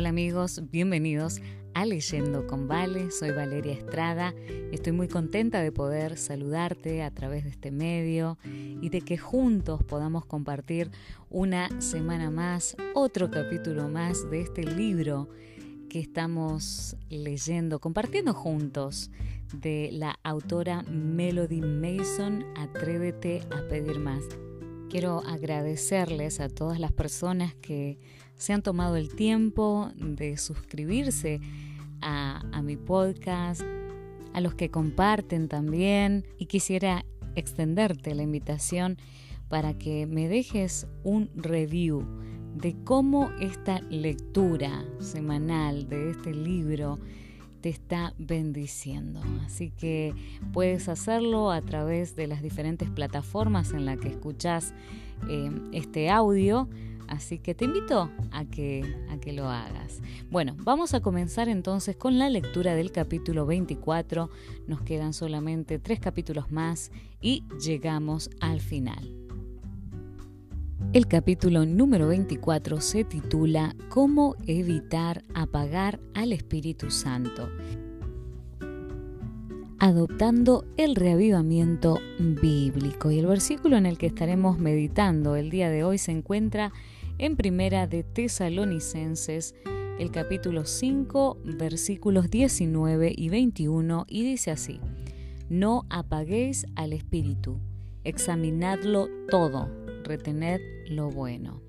Hola amigos, bienvenidos a Leyendo con Vale. Soy Valeria Estrada. Estoy muy contenta de poder saludarte a través de este medio y de que juntos podamos compartir una semana más, otro capítulo más de este libro que estamos leyendo, compartiendo juntos de la autora Melody Mason, Atrévete a pedir más. Quiero agradecerles a todas las personas que se han tomado el tiempo de suscribirse a, mi podcast, a los que comparten también y quisiera extenderte la invitación para que me dejes un review de cómo esta lectura semanal de este libro te está bendiciendo. Así que puedes hacerlo a través de las diferentes plataformas en las que escuchas eh, este audio Así que te invito a que, a que lo hagas. Bueno, vamos a comenzar entonces con la lectura del capítulo 24. Nos quedan solamente tres capítulos más y llegamos al final. El capítulo número 24 se titula Cómo evitar apagar al Espíritu Santo adoptando el reavivamiento bíblico. Y el versículo en el que estaremos meditando el día de hoy se encuentra en Primera de Tesalonicenses, el capítulo 5, versículos 19 y 21, y dice así, No apaguéis al Espíritu, examinadlo todo, retened lo bueno.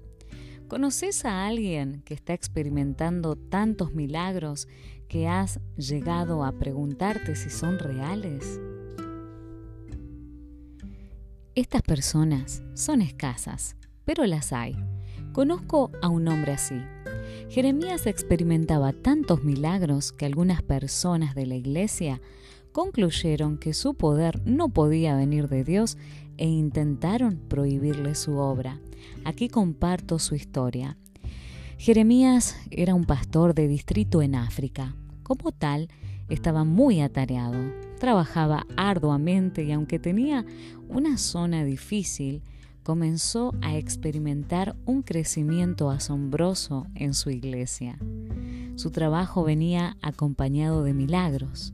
¿Conoces a alguien que está experimentando tantos milagros que has llegado a preguntarte si son reales? Estas personas son escasas, pero las hay. Conozco a un hombre así. Jeremías experimentaba tantos milagros que algunas personas de la iglesia concluyeron que su poder no podía venir de Dios e intentaron prohibirle su obra. Aquí comparto su historia. Jeremías era un pastor de distrito en África. Como tal, estaba muy atareado. Trabajaba arduamente y aunque tenía una zona difícil, comenzó a experimentar un crecimiento asombroso en su iglesia. Su trabajo venía acompañado de milagros.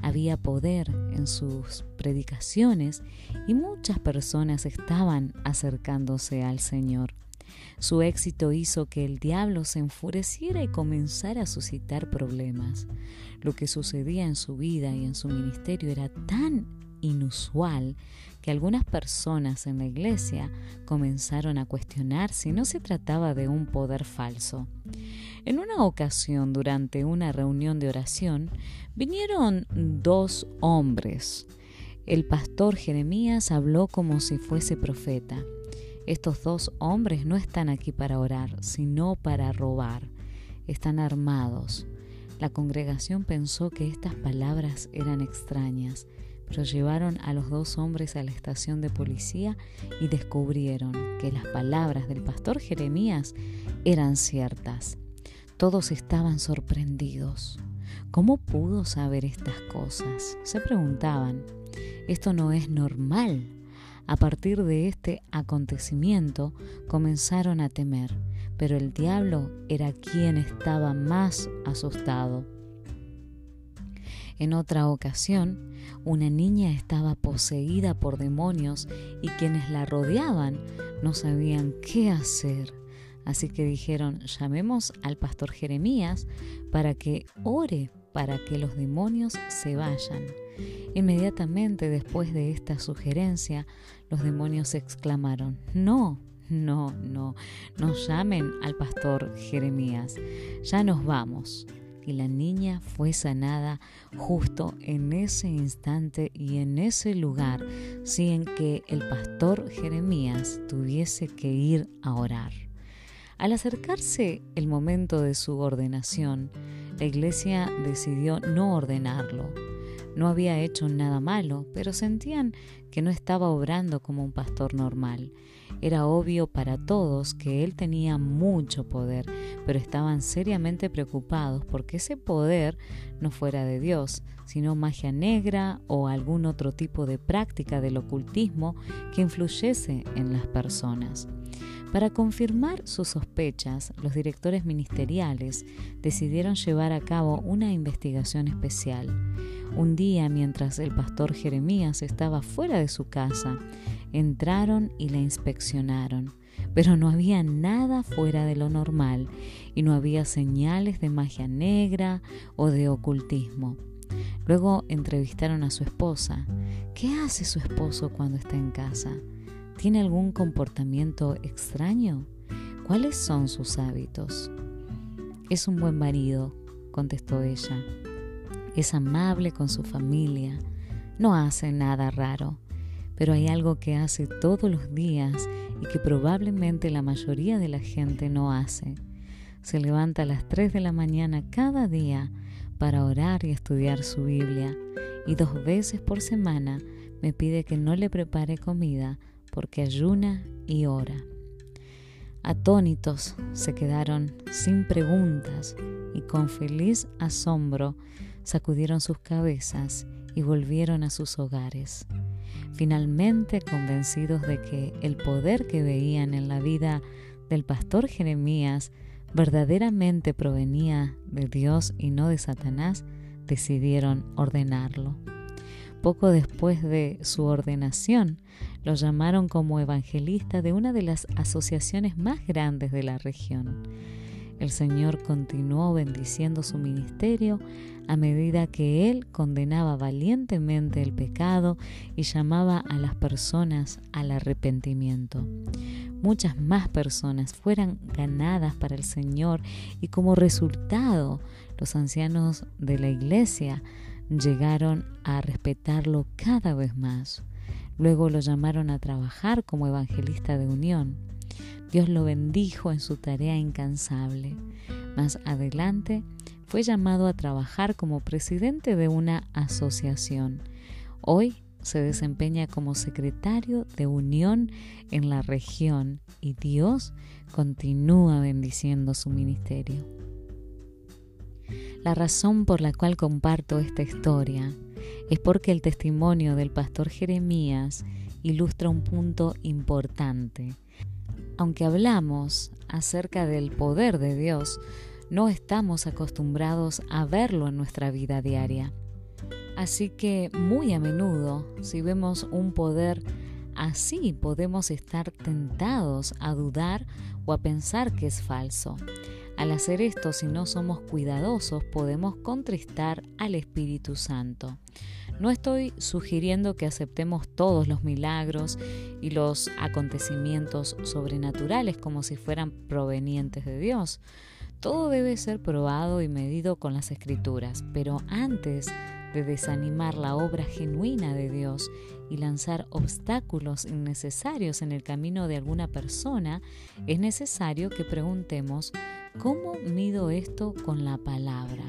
Había poder en sus predicaciones y muchas personas estaban acercándose al Señor. Su éxito hizo que el diablo se enfureciera y comenzara a suscitar problemas. Lo que sucedía en su vida y en su ministerio era tan inusual que algunas personas en la iglesia comenzaron a cuestionar si no se trataba de un poder falso. En una ocasión, durante una reunión de oración, vinieron dos hombres. El pastor Jeremías habló como si fuese profeta. Estos dos hombres no están aquí para orar, sino para robar. Están armados. La congregación pensó que estas palabras eran extrañas pero llevaron a los dos hombres a la estación de policía y descubrieron que las palabras del pastor Jeremías eran ciertas. Todos estaban sorprendidos. ¿Cómo pudo saber estas cosas? Se preguntaban. Esto no es normal. A partir de este acontecimiento comenzaron a temer, pero el diablo era quien estaba más asustado. En otra ocasión, una niña estaba poseída por demonios y quienes la rodeaban no sabían qué hacer. Así que dijeron, llamemos al pastor Jeremías para que ore para que los demonios se vayan. Inmediatamente después de esta sugerencia, los demonios exclamaron, no, no, no, no llamen al pastor Jeremías, ya nos vamos y la niña fue sanada justo en ese instante y en ese lugar, sin que el pastor Jeremías tuviese que ir a orar. Al acercarse el momento de su ordenación, la iglesia decidió no ordenarlo. No había hecho nada malo, pero sentían que no estaba obrando como un pastor normal era obvio para todos que él tenía mucho poder, pero estaban seriamente preocupados porque ese poder no fuera de Dios, sino magia negra o algún otro tipo de práctica del ocultismo que influyese en las personas. Para confirmar sus sospechas, los directores ministeriales decidieron llevar a cabo una investigación especial. Un día, mientras el pastor Jeremías estaba fuera de su casa, entraron y la inspeccionaron, pero no había nada fuera de lo normal y no había señales de magia negra o de ocultismo. Luego entrevistaron a su esposa. ¿Qué hace su esposo cuando está en casa? ¿Tiene algún comportamiento extraño? ¿Cuáles son sus hábitos? Es un buen marido, contestó ella. Es amable con su familia, no hace nada raro, pero hay algo que hace todos los días y que probablemente la mayoría de la gente no hace. Se levanta a las 3 de la mañana cada día para orar y estudiar su Biblia y dos veces por semana me pide que no le prepare comida porque ayuna y ora. Atónitos se quedaron sin preguntas y con feliz asombro sacudieron sus cabezas y volvieron a sus hogares. Finalmente convencidos de que el poder que veían en la vida del pastor Jeremías verdaderamente provenía de Dios y no de Satanás, decidieron ordenarlo. Poco después de su ordenación, lo llamaron como evangelista de una de las asociaciones más grandes de la región. El Señor continuó bendiciendo su ministerio a medida que él condenaba valientemente el pecado y llamaba a las personas al arrepentimiento. Muchas más personas fueran ganadas para el Señor y como resultado los ancianos de la iglesia llegaron a respetarlo cada vez más. Luego lo llamaron a trabajar como evangelista de unión. Dios lo bendijo en su tarea incansable. Más adelante fue llamado a trabajar como presidente de una asociación. Hoy se desempeña como secretario de unión en la región y Dios continúa bendiciendo su ministerio. La razón por la cual comparto esta historia es porque el testimonio del pastor Jeremías ilustra un punto importante. Aunque hablamos acerca del poder de Dios, no estamos acostumbrados a verlo en nuestra vida diaria. Así que muy a menudo, si vemos un poder así, podemos estar tentados a dudar o a pensar que es falso. Al hacer esto, si no somos cuidadosos, podemos contristar al Espíritu Santo. No estoy sugiriendo que aceptemos todos los milagros y los acontecimientos sobrenaturales como si fueran provenientes de Dios. Todo debe ser probado y medido con las escrituras, pero antes de desanimar la obra genuina de Dios y lanzar obstáculos innecesarios en el camino de alguna persona, es necesario que preguntemos ¿Cómo mido esto con la palabra?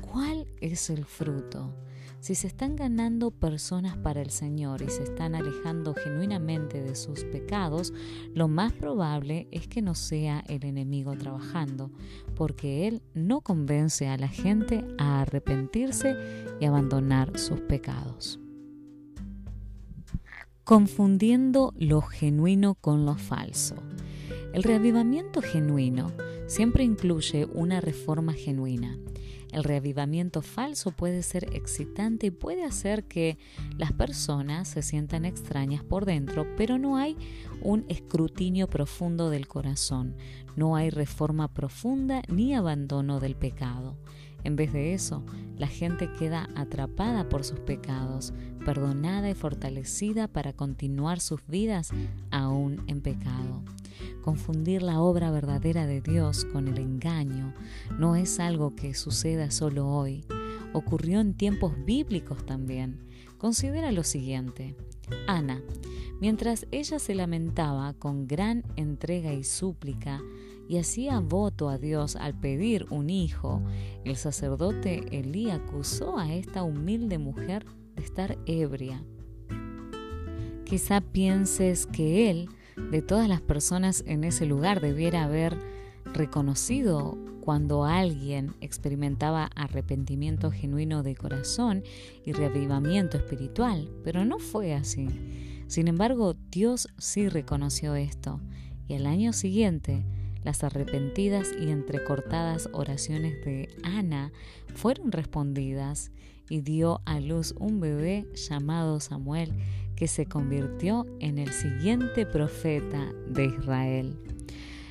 ¿Cuál es el fruto? Si se están ganando personas para el Señor y se están alejando genuinamente de sus pecados, lo más probable es que no sea el enemigo trabajando, porque Él no convence a la gente a arrepentirse y abandonar sus pecados. Confundiendo lo genuino con lo falso. El reavivamiento genuino siempre incluye una reforma genuina. El reavivamiento falso puede ser excitante y puede hacer que las personas se sientan extrañas por dentro, pero no hay un escrutinio profundo del corazón, no hay reforma profunda ni abandono del pecado. En vez de eso, la gente queda atrapada por sus pecados, perdonada y fortalecida para continuar sus vidas aún en pecado. Confundir la obra verdadera de Dios con el engaño no es algo que suceda solo hoy. Ocurrió en tiempos bíblicos también. Considera lo siguiente. Ana, mientras ella se lamentaba con gran entrega y súplica y hacía voto a Dios al pedir un hijo, el sacerdote Elí acusó a esta humilde mujer de estar ebria. Quizá pienses que él de todas las personas en ese lugar debiera haber reconocido cuando alguien experimentaba arrepentimiento genuino de corazón y reavivamiento espiritual, pero no fue así. Sin embargo, Dios sí reconoció esto y al año siguiente las arrepentidas y entrecortadas oraciones de Ana fueron respondidas y dio a luz un bebé llamado Samuel que se convirtió en el siguiente profeta de Israel.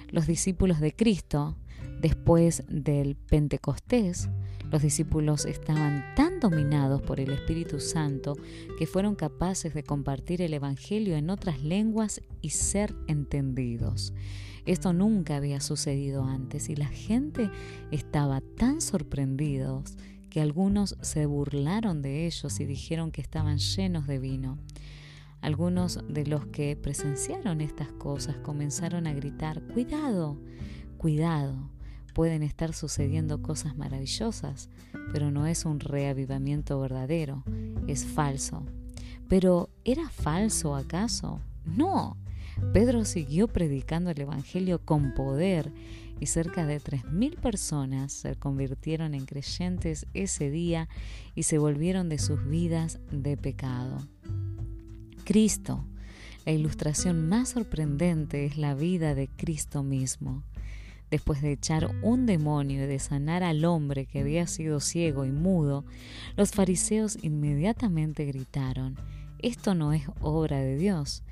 Los discípulos de Cristo, después del Pentecostés, los discípulos estaban tan dominados por el Espíritu Santo que fueron capaces de compartir el Evangelio en otras lenguas y ser entendidos. Esto nunca había sucedido antes y la gente estaba tan sorprendidos que algunos se burlaron de ellos y dijeron que estaban llenos de vino. Algunos de los que presenciaron estas cosas comenzaron a gritar, cuidado, cuidado pueden estar sucediendo cosas maravillosas, pero no es un reavivamiento verdadero, es falso. Pero ¿era falso acaso? No. Pedro siguió predicando el Evangelio con poder y cerca de 3.000 personas se convirtieron en creyentes ese día y se volvieron de sus vidas de pecado. Cristo, la ilustración más sorprendente es la vida de Cristo mismo después de echar un demonio y de sanar al hombre que había sido ciego y mudo, los fariseos inmediatamente gritaron, esto no es obra de Dios.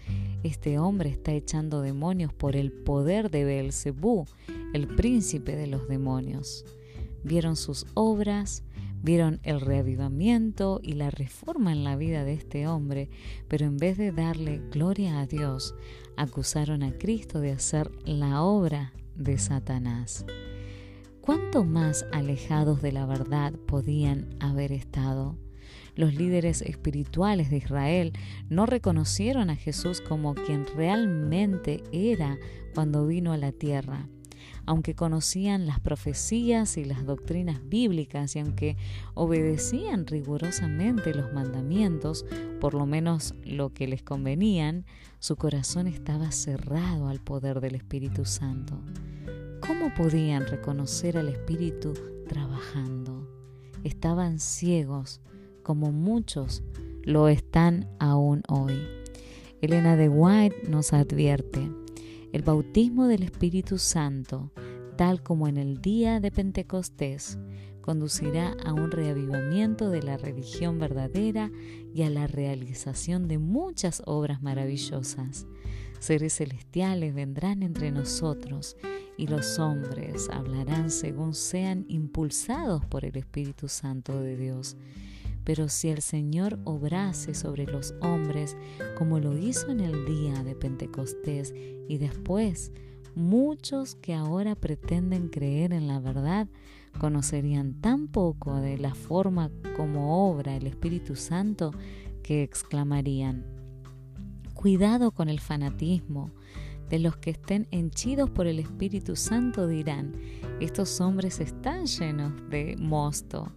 Este hombre está echando demonios por el poder de Beelzebú, el príncipe de los demonios. Vieron sus obras, vieron el reavivamiento y la reforma en la vida de este hombre, pero en vez de darle gloria a Dios, acusaron a Cristo de hacer la obra de Satanás. ¿Cuánto más alejados de la verdad podían haber estado? Los líderes espirituales de Israel no reconocieron a Jesús como quien realmente era cuando vino a la tierra. Aunque conocían las profecías y las doctrinas bíblicas y aunque obedecían rigurosamente los mandamientos, por lo menos lo que les convenían, su corazón estaba cerrado al poder del Espíritu Santo. ¿Cómo podían reconocer al Espíritu trabajando? Estaban ciegos, como muchos lo están aún hoy. Elena de White nos advierte, el bautismo del Espíritu Santo, tal como en el día de Pentecostés, conducirá a un reavivamiento de la religión verdadera y a la realización de muchas obras maravillosas. Seres celestiales vendrán entre nosotros y los hombres hablarán según sean impulsados por el Espíritu Santo de Dios. Pero si el Señor obrase sobre los hombres como lo hizo en el día de Pentecostés y después, muchos que ahora pretenden creer en la verdad conocerían tan poco de la forma como obra el Espíritu Santo que exclamarían, cuidado con el fanatismo, de los que estén henchidos por el Espíritu Santo dirán, estos hombres están llenos de mosto.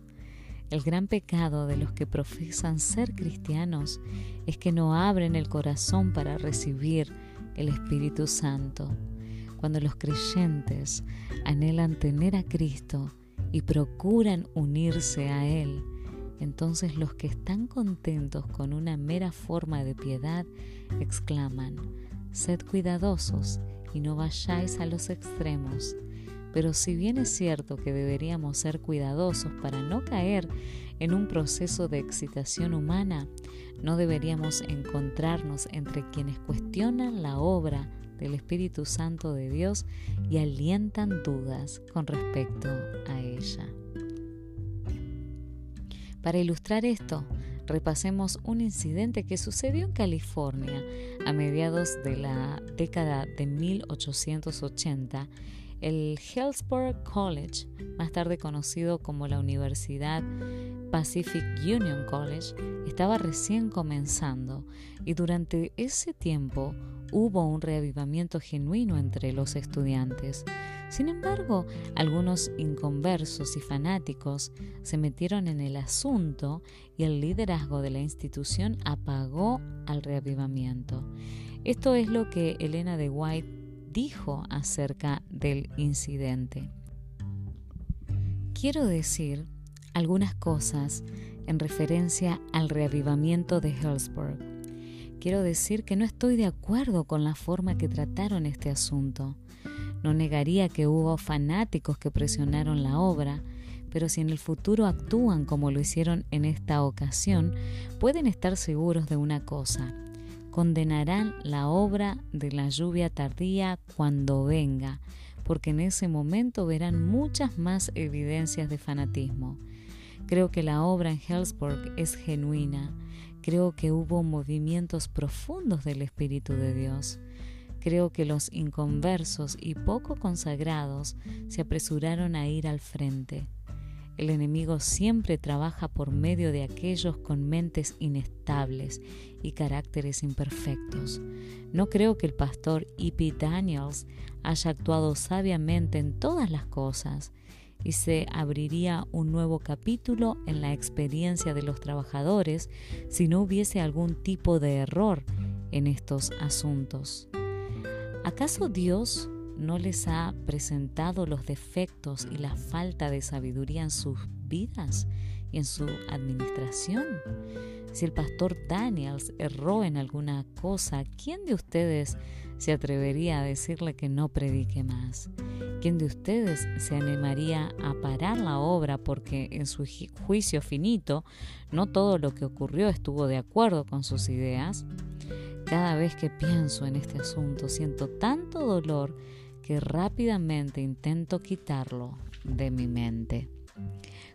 El gran pecado de los que profesan ser cristianos es que no abren el corazón para recibir el Espíritu Santo. Cuando los creyentes anhelan tener a Cristo y procuran unirse a Él, entonces los que están contentos con una mera forma de piedad exclaman, Sed cuidadosos y no vayáis a los extremos. Pero si bien es cierto que deberíamos ser cuidadosos para no caer en un proceso de excitación humana, no deberíamos encontrarnos entre quienes cuestionan la obra del Espíritu Santo de Dios y alientan dudas con respecto a ella. Para ilustrar esto, repasemos un incidente que sucedió en California a mediados de la década de 1880. El Hillsborough College, más tarde conocido como la Universidad Pacific Union College, estaba recién comenzando y durante ese tiempo hubo un reavivamiento genuino entre los estudiantes. Sin embargo, algunos inconversos y fanáticos se metieron en el asunto y el liderazgo de la institución apagó al reavivamiento. Esto es lo que Elena de White dijo acerca del incidente. Quiero decir algunas cosas en referencia al reavivamiento de Hillsborough quiero decir que no estoy de acuerdo con la forma que trataron este asunto. No negaría que hubo fanáticos que presionaron la obra, pero si en el futuro actúan como lo hicieron en esta ocasión, pueden estar seguros de una cosa. Condenarán la obra de la lluvia tardía cuando venga, porque en ese momento verán muchas más evidencias de fanatismo. Creo que la obra en Hellsburg es genuina. Creo que hubo movimientos profundos del Espíritu de Dios. Creo que los inconversos y poco consagrados se apresuraron a ir al frente. El enemigo siempre trabaja por medio de aquellos con mentes inestables y caracteres imperfectos. No creo que el pastor E.P. Daniels haya actuado sabiamente en todas las cosas y se abriría un nuevo capítulo en la experiencia de los trabajadores si no hubiese algún tipo de error en estos asuntos. ¿Acaso Dios no les ha presentado los defectos y la falta de sabiduría en sus vidas y en su administración? Si el pastor Daniels erró en alguna cosa, ¿quién de ustedes se atrevería a decirle que no predique más? ¿Quién de ustedes se animaría a parar la obra porque en su juicio finito no todo lo que ocurrió estuvo de acuerdo con sus ideas? Cada vez que pienso en este asunto siento tanto dolor que rápidamente intento quitarlo de mi mente.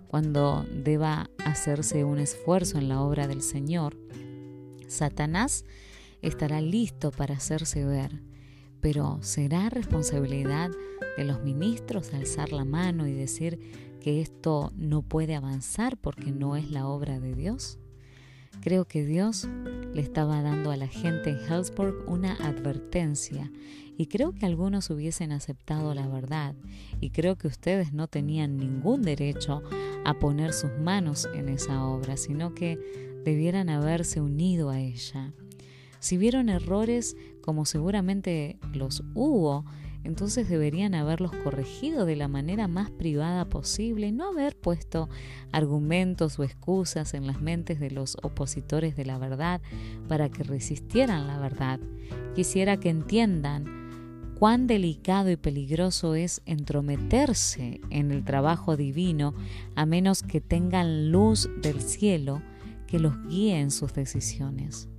Cuando deba hacerse un esfuerzo en la obra del Señor, Satanás estará listo para hacerse ver, pero ¿será responsabilidad de los ministros alzar la mano y decir que esto no puede avanzar porque no es la obra de Dios? Creo que Dios le estaba dando a la gente en Hellsburg una advertencia y creo que algunos hubiesen aceptado la verdad y creo que ustedes no tenían ningún derecho a poner sus manos en esa obra, sino que debieran haberse unido a ella. Si vieron errores, como seguramente los hubo, entonces deberían haberlos corregido de la manera más privada posible y no haber puesto argumentos o excusas en las mentes de los opositores de la verdad para que resistieran la verdad. Quisiera que entiendan cuán delicado y peligroso es entrometerse en el trabajo divino a menos que tengan luz del cielo que los guíe en sus decisiones.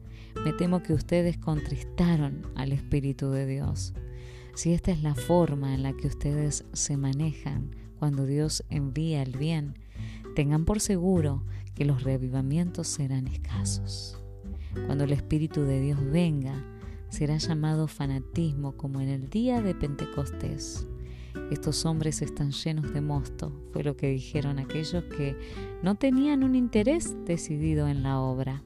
Me temo que ustedes contristaron al Espíritu de Dios. Si esta es la forma en la que ustedes se manejan cuando Dios envía el bien, tengan por seguro que los reavivamientos serán escasos. Cuando el Espíritu de Dios venga, será llamado fanatismo como en el día de Pentecostés. Estos hombres están llenos de mosto, fue lo que dijeron aquellos que no tenían un interés decidido en la obra.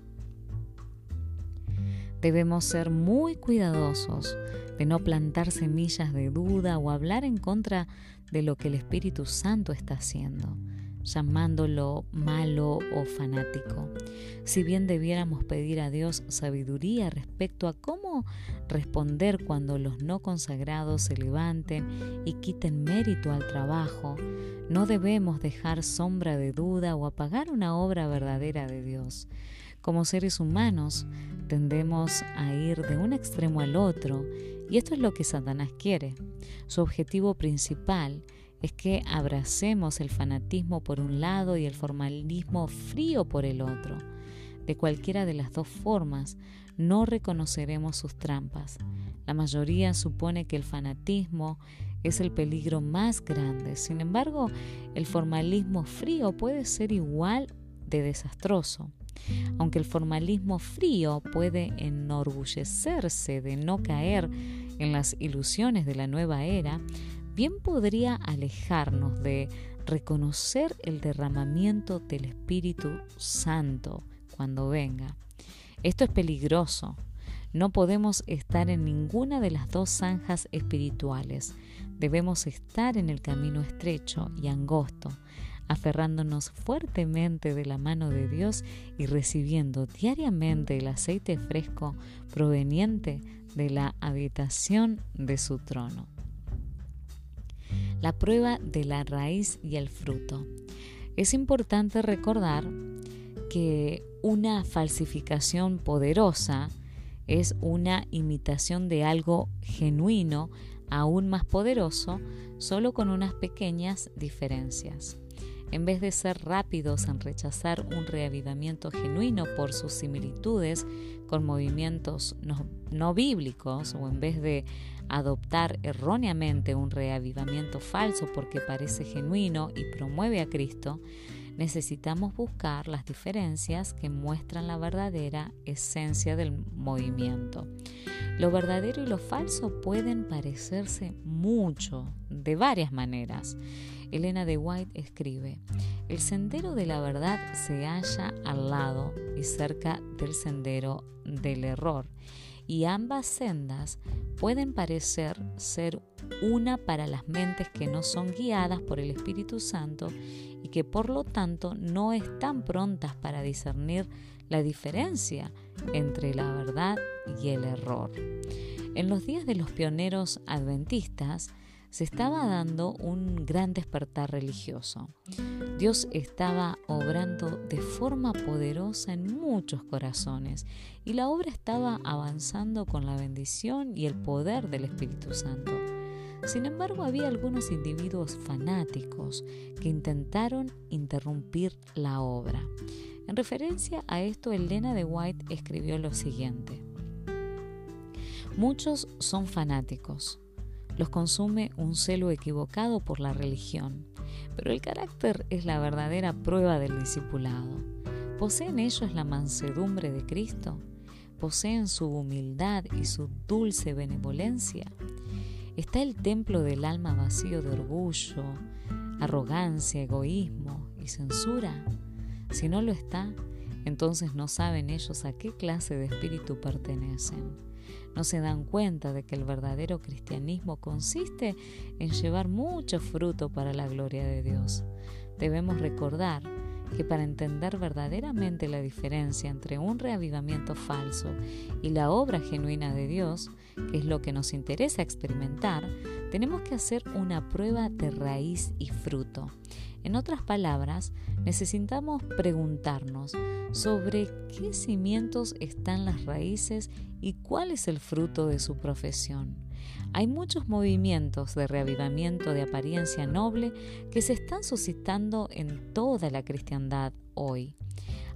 Debemos ser muy cuidadosos de no plantar semillas de duda o hablar en contra de lo que el Espíritu Santo está haciendo, llamándolo malo o fanático. Si bien debiéramos pedir a Dios sabiduría respecto a cómo responder cuando los no consagrados se levanten y quiten mérito al trabajo, no debemos dejar sombra de duda o apagar una obra verdadera de Dios. Como seres humanos tendemos a ir de un extremo al otro y esto es lo que Satanás quiere. Su objetivo principal es que abracemos el fanatismo por un lado y el formalismo frío por el otro. De cualquiera de las dos formas, no reconoceremos sus trampas. La mayoría supone que el fanatismo es el peligro más grande. Sin embargo, el formalismo frío puede ser igual de desastroso. Aunque el formalismo frío puede enorgullecerse de no caer en las ilusiones de la nueva era, bien podría alejarnos de reconocer el derramamiento del Espíritu Santo cuando venga. Esto es peligroso. No podemos estar en ninguna de las dos zanjas espirituales. Debemos estar en el camino estrecho y angosto, aferrándonos fuertemente de la mano de Dios y recibiendo diariamente el aceite fresco proveniente de la habitación de su trono. La prueba de la raíz y el fruto. Es importante recordar que una falsificación poderosa es una imitación de algo genuino, aún más poderoso, solo con unas pequeñas diferencias. En vez de ser rápidos en rechazar un reavivamiento genuino por sus similitudes con movimientos no, bíblicos, o en vez de adoptar erróneamente un reavivamiento falso porque parece genuino y promueve a Cristo, necesitamos buscar las diferencias que muestran la verdadera esencia del movimiento. Lo verdadero y lo falso pueden parecerse mucho, de varias maneras. Elena de White escribe, el sendero de la verdad se halla al lado y cerca del sendero del error, y ambas sendas pueden parecer ser una para las mentes que no son guiadas por el Espíritu Santo y que por lo tanto no están prontas para discernir la diferencia entre la verdad y el error. En los días de los pioneros adventistas, se estaba dando un gran despertar religioso. Dios estaba obrando de forma poderosa en muchos corazones y la obra estaba avanzando con la bendición y el poder del Espíritu Santo. Sin embargo, había algunos individuos fanáticos que intentaron interrumpir la obra. En referencia a esto, Elena de White escribió lo siguiente. Muchos son fanáticos, los consume un celo equivocado por la religión, pero el carácter es la verdadera prueba del discipulado. ¿Poseen ellos la mansedumbre de Cristo? ¿Poseen su humildad y su dulce benevolencia? ¿Está el templo del alma vacío de orgullo, arrogancia, egoísmo y censura? Si no lo está, entonces no saben ellos a qué clase de espíritu pertenecen no se dan cuenta de que el verdadero cristianismo consiste en llevar mucho fruto para la gloria de Dios. Debemos recordar que para entender verdaderamente la diferencia entre un reavivamiento falso y la obra genuina de Dios, que es lo que nos interesa experimentar, tenemos que hacer una prueba de raíz y fruto. En otras palabras, necesitamos preguntarnos sobre qué cimientos están las raíces y cuál es el fruto de su profesión. Hay muchos movimientos de reavivamiento de apariencia noble que se están suscitando en toda la cristiandad hoy.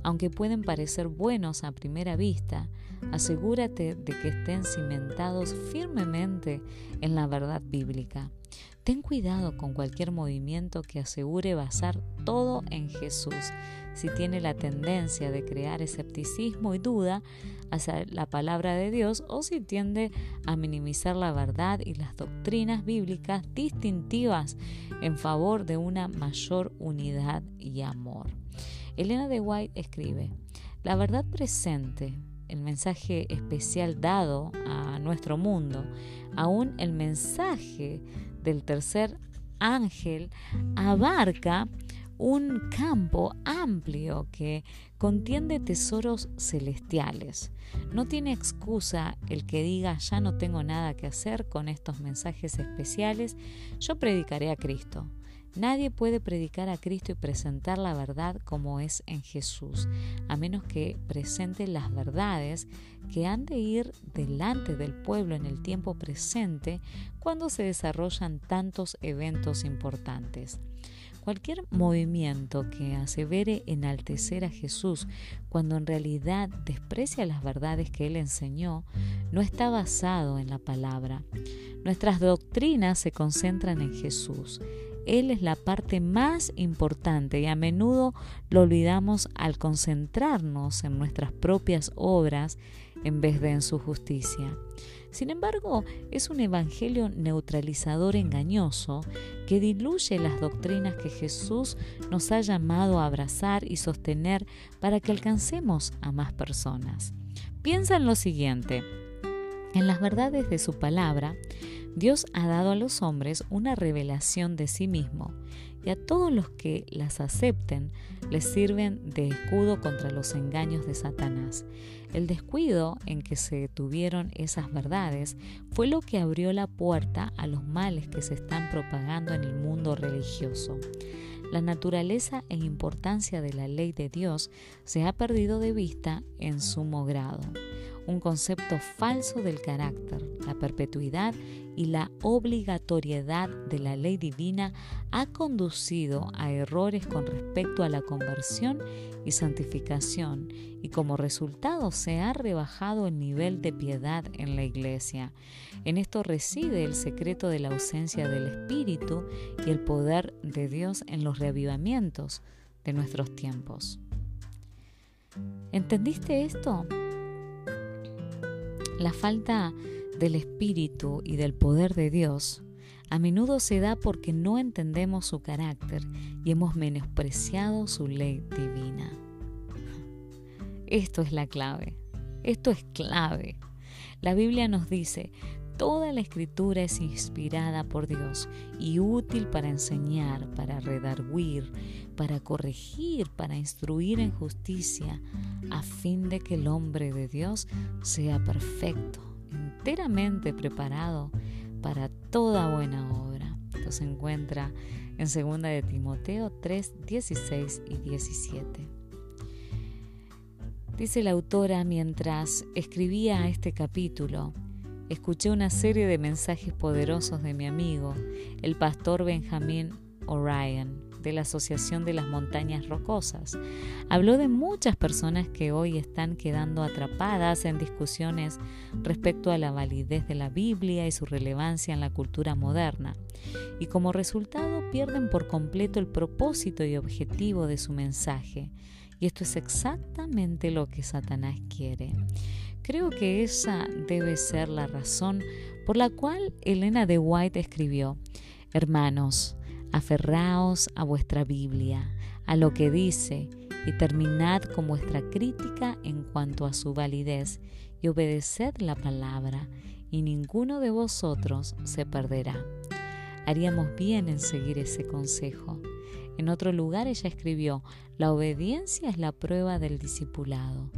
Aunque pueden parecer buenos a primera vista, asegúrate de que estén cimentados firmemente en la verdad bíblica. Ten cuidado con cualquier movimiento que asegure basar todo en Jesús, si tiene la tendencia de crear escepticismo y duda hacia la palabra de Dios o si tiende a minimizar la verdad y las doctrinas bíblicas distintivas en favor de una mayor unidad y amor. Elena de White escribe, la verdad presente, el mensaje especial dado a nuestro mundo, aún el mensaje del tercer ángel abarca un campo amplio que contiene tesoros celestiales. No tiene excusa el que diga ya no tengo nada que hacer con estos mensajes especiales, yo predicaré a Cristo. Nadie puede predicar a Cristo y presentar la verdad como es en Jesús, a menos que presente las verdades que han de ir delante del pueblo en el tiempo presente cuando se desarrollan tantos eventos importantes. Cualquier movimiento que asevere enaltecer a Jesús cuando en realidad desprecia las verdades que Él enseñó, no está basado en la palabra. Nuestras doctrinas se concentran en Jesús. Él es la parte más importante y a menudo lo olvidamos al concentrarnos en nuestras propias obras en vez de en su justicia. Sin embargo, es un evangelio neutralizador engañoso que diluye las doctrinas que Jesús nos ha llamado a abrazar y sostener para que alcancemos a más personas. Piensa en lo siguiente. En las verdades de su palabra, Dios ha dado a los hombres una revelación de sí mismo y a todos los que las acepten les sirven de escudo contra los engaños de Satanás. El descuido en que se tuvieron esas verdades fue lo que abrió la puerta a los males que se están propagando en el mundo religioso. La naturaleza e importancia de la ley de Dios se ha perdido de vista en sumo grado. Un concepto falso del carácter, la perpetuidad y la obligatoriedad de la ley divina ha conducido a errores con respecto a la conversión y santificación y como resultado se ha rebajado el nivel de piedad en la iglesia. En esto reside el secreto de la ausencia del Espíritu y el poder de Dios en los reavivamientos de nuestros tiempos. ¿Entendiste esto? La falta del Espíritu y del poder de Dios a menudo se da porque no entendemos su carácter y hemos menospreciado su ley divina. Esto es la clave. Esto es clave. La Biblia nos dice, toda la escritura es inspirada por Dios y útil para enseñar, para redarguir, para corregir, para instruir en justicia, a fin de que el hombre de Dios sea perfecto, enteramente preparado para toda buena obra. Esto se encuentra en 2 de Timoteo 3, 16 y 17. Dice la autora mientras escribía este capítulo, escuché una serie de mensajes poderosos de mi amigo, el pastor Benjamín Orion de la Asociación de las Montañas Rocosas. Habló de muchas personas que hoy están quedando atrapadas en discusiones respecto a la validez de la Biblia y su relevancia en la cultura moderna, y como resultado pierden por completo el propósito y objetivo de su mensaje. Y esto es exactamente lo que Satanás quiere. Creo que esa debe ser la razón por la cual Elena de White escribió, Hermanos, Aferraos a vuestra Biblia, a lo que dice, y terminad con vuestra crítica en cuanto a su validez, y obedeced la palabra, y ninguno de vosotros se perderá. Haríamos bien en seguir ese consejo. En otro lugar ella escribió, la obediencia es la prueba del discipulado,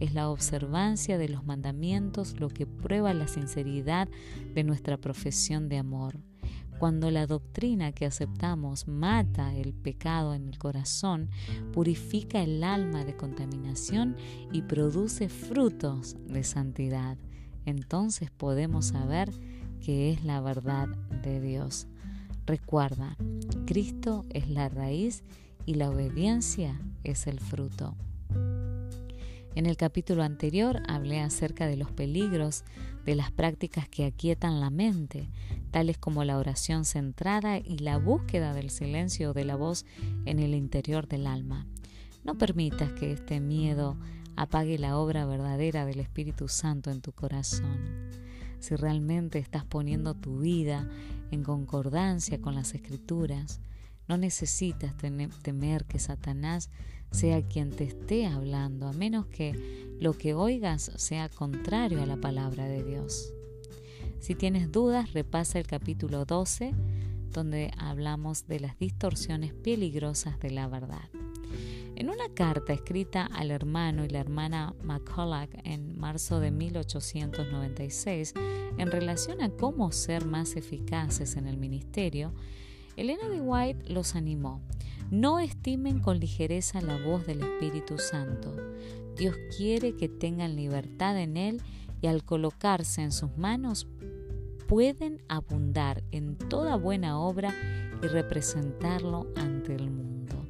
es la observancia de los mandamientos lo que prueba la sinceridad de nuestra profesión de amor. Cuando la doctrina que aceptamos mata el pecado en el corazón, purifica el alma de contaminación y produce frutos de santidad, entonces podemos saber que es la verdad de Dios. Recuerda, Cristo es la raíz y la obediencia es el fruto. En el capítulo anterior hablé acerca de los peligros de las prácticas que aquietan la mente, tales como la oración centrada y la búsqueda del silencio de la voz en el interior del alma. No permitas que este miedo apague la obra verdadera del Espíritu Santo en tu corazón. Si realmente estás poniendo tu vida en concordancia con las Escrituras, no necesitas temer que Satanás sea quien te esté hablando, a menos que lo que oigas sea contrario a la palabra de Dios. Si tienes dudas, repasa el capítulo 12, donde hablamos de las distorsiones peligrosas de la verdad. En una carta escrita al hermano y la hermana McCulloch en marzo de 1896, en relación a cómo ser más eficaces en el ministerio, Elena de White los animó no estimen con ligereza la voz del Espíritu Santo. Dios quiere que tengan libertad en Él y al colocarse en sus manos pueden abundar en toda buena obra y representarlo ante el mundo.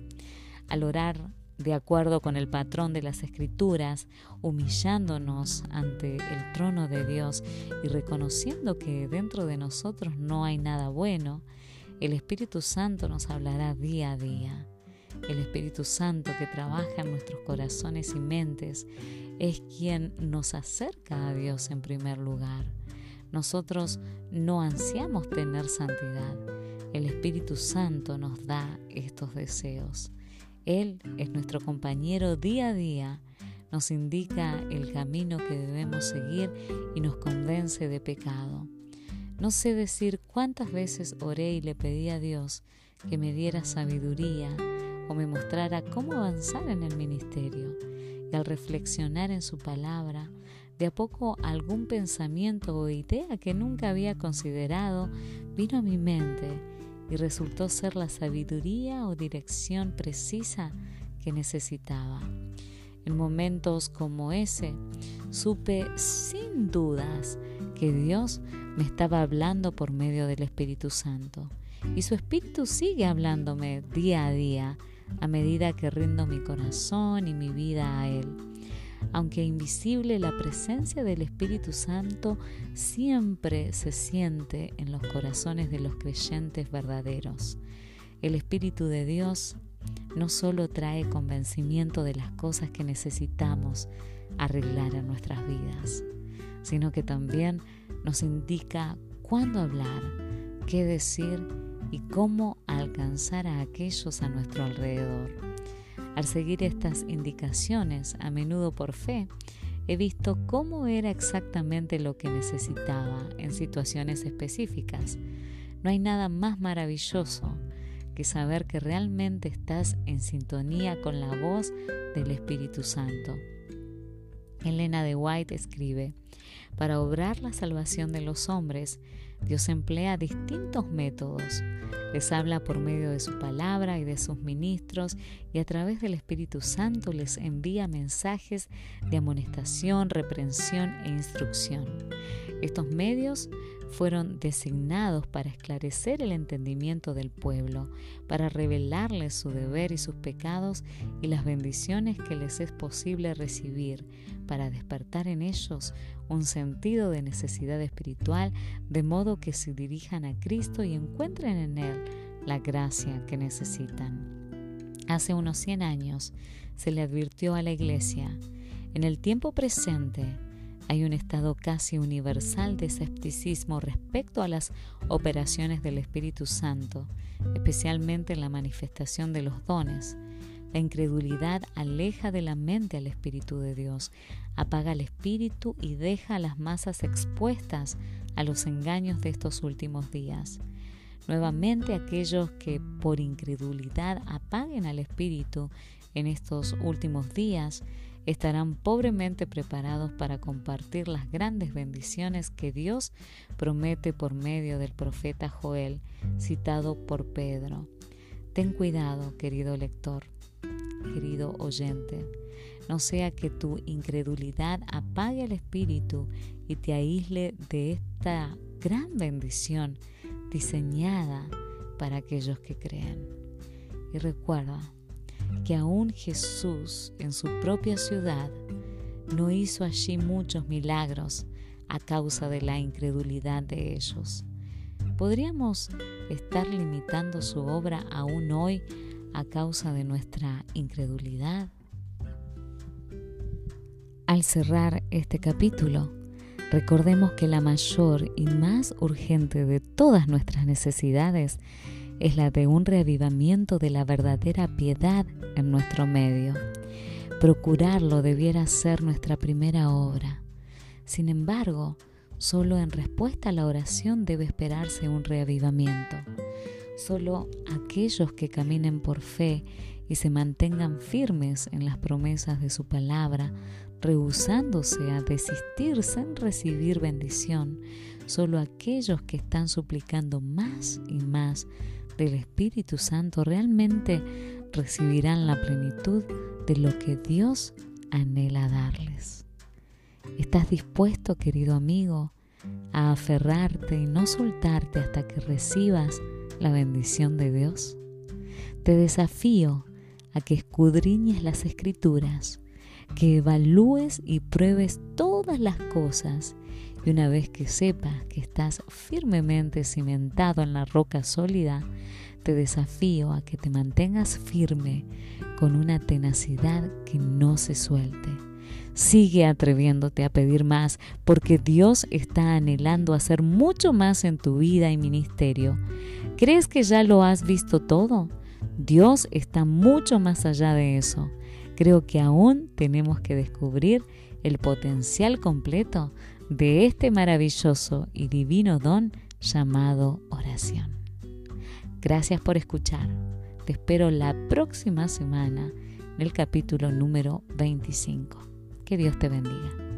Al orar de acuerdo con el patrón de las escrituras, humillándonos ante el trono de Dios y reconociendo que dentro de nosotros no hay nada bueno, el Espíritu Santo nos hablará día a día. El Espíritu Santo que trabaja en nuestros corazones y mentes es quien nos acerca a Dios en primer lugar. Nosotros no ansiamos tener santidad. El Espíritu Santo nos da estos deseos. Él es nuestro compañero día a día, nos indica el camino que debemos seguir y nos convence de pecado. No sé decir cuántas veces oré y le pedí a Dios que me diera sabiduría o me mostrara cómo avanzar en el ministerio. Y al reflexionar en su palabra, de a poco algún pensamiento o idea que nunca había considerado vino a mi mente y resultó ser la sabiduría o dirección precisa que necesitaba. En momentos como ese, supe sin dudas que Dios me estaba hablando por medio del Espíritu Santo. Y su Espíritu sigue hablándome día a día a medida que rindo mi corazón y mi vida a Él. Aunque invisible, la presencia del Espíritu Santo siempre se siente en los corazones de los creyentes verdaderos. El Espíritu de Dios no solo trae convencimiento de las cosas que necesitamos arreglar en nuestras vidas, sino que también nos indica cuándo hablar, qué decir y cómo alcanzar a aquellos a nuestro alrededor. Al seguir estas indicaciones, a menudo por fe, he visto cómo era exactamente lo que necesitaba en situaciones específicas. No hay nada más maravilloso que saber que realmente estás en sintonía con la voz del Espíritu Santo. Elena de White escribe, para obrar la salvación de los hombres, Dios emplea distintos métodos. Les habla por medio de su palabra y de sus ministros y a través del Espíritu Santo les envía mensajes de amonestación, reprensión e instrucción. Estos medios fueron designados para esclarecer el entendimiento del pueblo, para revelarles su deber y sus pecados y las bendiciones que les es posible recibir, para despertar en ellos un sentido de necesidad espiritual, de modo que se dirijan a Cristo y encuentren en Él la gracia que necesitan. Hace unos 100 años se le advirtió a la Iglesia, en el tiempo presente, hay un estado casi universal de escepticismo respecto a las operaciones del Espíritu Santo, especialmente en la manifestación de los dones. La incredulidad aleja de la mente al Espíritu de Dios, apaga el Espíritu y deja a las masas expuestas a los engaños de estos últimos días. Nuevamente aquellos que por incredulidad apaguen al Espíritu en estos últimos días estarán pobremente preparados para compartir las grandes bendiciones que Dios promete por medio del profeta Joel, citado por Pedro. Ten cuidado, querido lector, querido oyente, no sea que tu incredulidad apague el espíritu y te aísle de esta gran bendición diseñada para aquellos que creen. Y recuerda, que aún Jesús en su propia ciudad no hizo allí muchos milagros a causa de la incredulidad de ellos. ¿Podríamos estar limitando su obra aún hoy a causa de nuestra incredulidad? Al cerrar este capítulo, recordemos que la mayor y más urgente de todas nuestras necesidades es la de un reavivamiento de la verdadera piedad en nuestro medio. Procurarlo debiera ser nuestra primera obra. Sin embargo, solo en respuesta a la oración debe esperarse un reavivamiento. Solo aquellos que caminen por fe y se mantengan firmes en las promesas de su palabra, rehusándose a desistir sin recibir bendición, solo aquellos que están suplicando más y más del Espíritu Santo realmente recibirán la plenitud de lo que Dios anhela darles. ¿Estás dispuesto, querido amigo, a aferrarte y no soltarte hasta que recibas la bendición de Dios? Te desafío a que escudriñes las escrituras, que evalúes y pruebes todas las cosas y una vez que sepas que estás firmemente cimentado en la roca sólida, te desafío a que te mantengas firme con una tenacidad que no se suelte. Sigue atreviéndote a pedir más porque Dios está anhelando hacer mucho más en tu vida y ministerio. ¿Crees que ya lo has visto todo? Dios está mucho más allá de eso. Creo que aún tenemos que descubrir el potencial completo de este maravilloso y divino don llamado oración. Gracias por escuchar. Te espero la próxima semana en el capítulo número 25. Que Dios te bendiga.